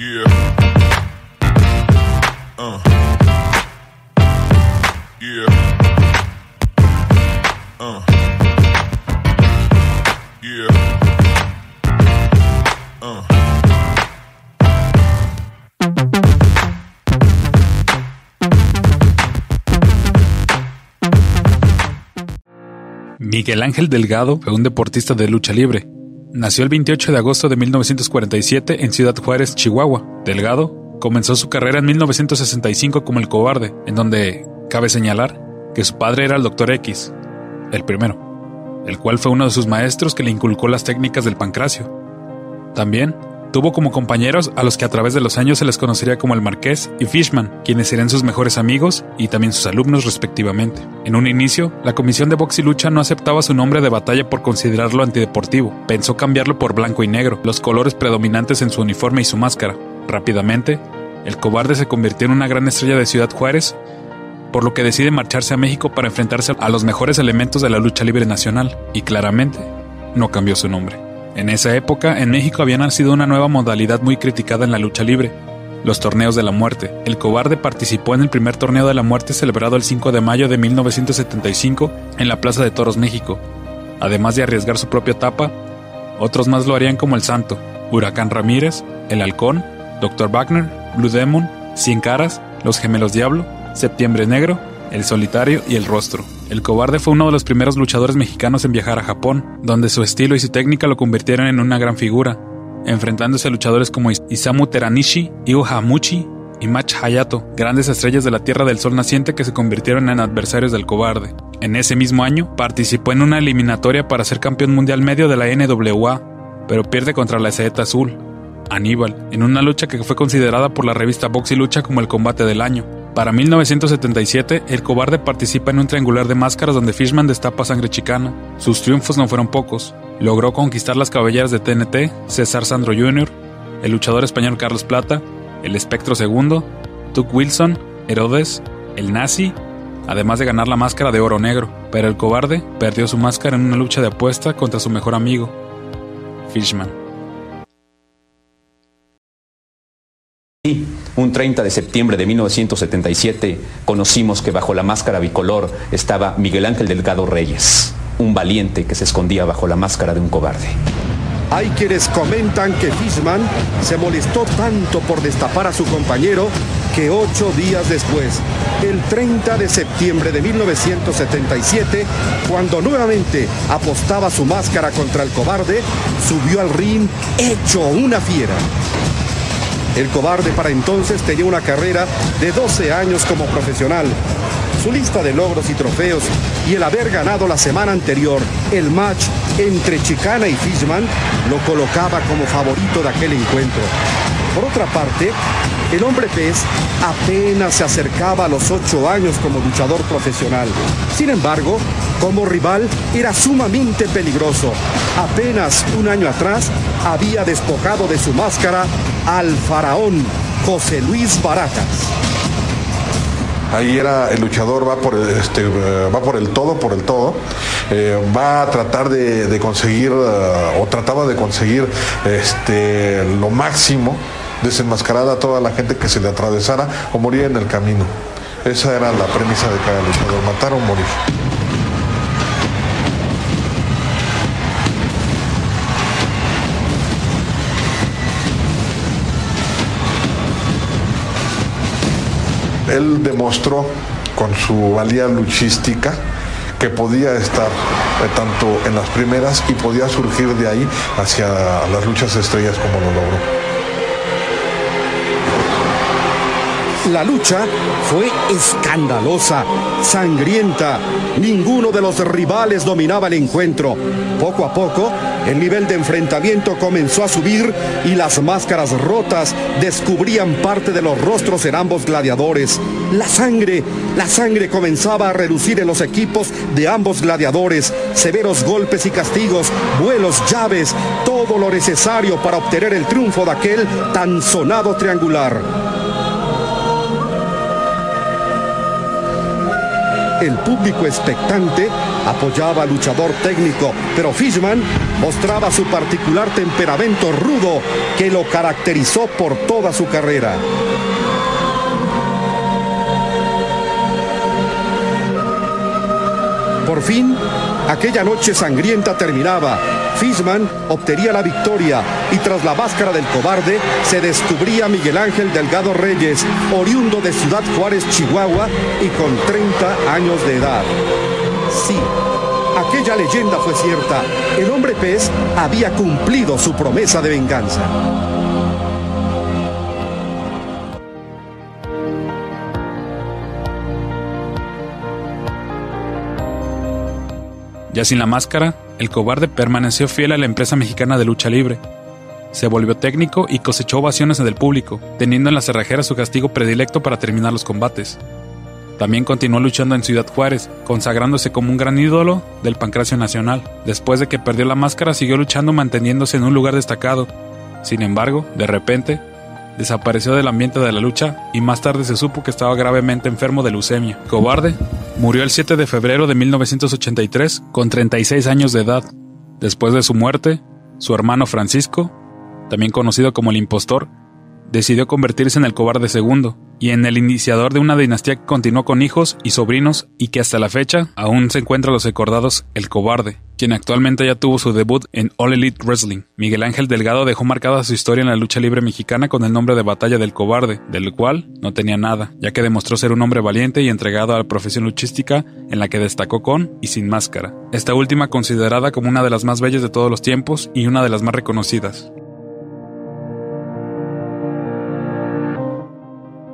Yeah. Uh. Uh. Uh. Miguel Ángel Delgado fue un deportista de lucha libre. Nació el 28 de agosto de 1947 en Ciudad Juárez, Chihuahua. Delgado comenzó su carrera en 1965 como el cobarde, en donde cabe señalar que su padre era el Dr. X, el primero, el cual fue uno de sus maestros que le inculcó las técnicas del pancracio. También Tuvo como compañeros a los que a través de los años se les conocería como el Marqués y Fishman, quienes serían sus mejores amigos y también sus alumnos respectivamente. En un inicio, la Comisión de Box y Lucha no aceptaba su nombre de batalla por considerarlo antideportivo. Pensó cambiarlo por blanco y negro, los colores predominantes en su uniforme y su máscara. Rápidamente, el cobarde se convirtió en una gran estrella de Ciudad Juárez, por lo que decide marcharse a México para enfrentarse a los mejores elementos de la lucha libre nacional, y claramente no cambió su nombre. En esa época, en México había nacido una nueva modalidad muy criticada en la lucha libre, los torneos de la muerte. El cobarde participó en el primer torneo de la muerte celebrado el 5 de mayo de 1975 en la Plaza de Toros, México. Además de arriesgar su propia tapa, otros más lo harían como el Santo, Huracán Ramírez, El Halcón, Dr. Wagner, Blue Demon, Cien Caras, Los Gemelos Diablo, Septiembre Negro, El Solitario y El Rostro. El cobarde fue uno de los primeros luchadores mexicanos en viajar a Japón, donde su estilo y su técnica lo convirtieron en una gran figura, enfrentándose a luchadores como Isamu Teranishi, Io Hamuchi y Mach Hayato, grandes estrellas de la Tierra del Sol naciente que se convirtieron en adversarios del cobarde. En ese mismo año, participó en una eliminatoria para ser campeón mundial medio de la NWA, pero pierde contra la Saeta Azul, Aníbal, en una lucha que fue considerada por la revista Box y Lucha como el combate del año. Para 1977, el cobarde participa en un triangular de máscaras donde Fishman destapa sangre chicana. Sus triunfos no fueron pocos. Logró conquistar las cabelleras de TNT, César Sandro Jr., el luchador español Carlos Plata, el Espectro II, Tuck Wilson, Herodes, el Nazi, además de ganar la máscara de oro negro. Pero el cobarde perdió su máscara en una lucha de apuesta contra su mejor amigo, Fishman. Un 30 de septiembre de 1977 conocimos que bajo la máscara bicolor estaba Miguel Ángel Delgado Reyes, un valiente que se escondía bajo la máscara de un cobarde. Hay quienes comentan que Fishman se molestó tanto por destapar a su compañero que ocho días después, el 30 de septiembre de 1977, cuando nuevamente apostaba su máscara contra el cobarde, subió al ring hecho una fiera. El cobarde para entonces tenía una carrera de 12 años como profesional. Su lista de logros y trofeos y el haber ganado la semana anterior el match entre Chicana y Fishman lo colocaba como favorito de aquel encuentro. Por otra parte, el hombre pez apenas se acercaba a los ocho años como luchador profesional. Sin embargo, como rival era sumamente peligroso. Apenas un año atrás había despojado de su máscara al faraón José Luis Barajas. Ahí era el luchador va por el, este, va por el todo, por el todo. Eh, va a tratar de, conseguir uh, o trataba de conseguir este, lo máximo, desenmascarar a toda la gente que se le atravesara o morir en el camino. Esa era la premisa de cada luchador, matar o morir. Él demostró con su valía luchística que podía estar eh, tanto en las primeras y podía surgir de ahí hacia las luchas estrellas como lo logró. La lucha fue escandalosa, sangrienta. Ninguno de los rivales dominaba el encuentro. Poco a poco, el nivel de enfrentamiento comenzó a subir y las máscaras rotas descubrían parte de los rostros en ambos gladiadores. La sangre, la sangre comenzaba a reducir en los equipos de ambos gladiadores. Severos golpes y castigos, vuelos, llaves, todo lo necesario para obtener el triunfo de aquel tan sonado triangular. El público expectante apoyaba al luchador técnico, pero Fishman mostraba su particular temperamento rudo que lo caracterizó por toda su carrera. Por fin, aquella noche sangrienta terminaba. Fishman obtenía la victoria y tras la máscara del cobarde se descubría Miguel Ángel Delgado Reyes, oriundo de Ciudad Juárez, Chihuahua y con 30 años de edad. Sí, aquella leyenda fue cierta. El hombre pez había cumplido su promesa de venganza. Ya sin la máscara, el cobarde permaneció fiel a la empresa mexicana de lucha libre. Se volvió técnico y cosechó ovaciones del público, teniendo en la cerrajera su castigo predilecto para terminar los combates. También continuó luchando en Ciudad Juárez, consagrándose como un gran ídolo del pancracio nacional. Después de que perdió la máscara, siguió luchando manteniéndose en un lugar destacado. Sin embargo, de repente, desapareció del ambiente de la lucha y más tarde se supo que estaba gravemente enfermo de leucemia. Cobarde murió el 7 de febrero de 1983 con 36 años de edad. Después de su muerte, su hermano Francisco, también conocido como el impostor, decidió convertirse en el cobarde segundo y en el iniciador de una dinastía que continuó con hijos y sobrinos y que hasta la fecha aún se encuentra los recordados el cobarde, quien actualmente ya tuvo su debut en All Elite Wrestling. Miguel Ángel Delgado dejó marcada su historia en la lucha libre mexicana con el nombre de Batalla del Cobarde, del cual no tenía nada, ya que demostró ser un hombre valiente y entregado a la profesión luchística en la que destacó con y sin máscara. Esta última considerada como una de las más bellas de todos los tiempos y una de las más reconocidas.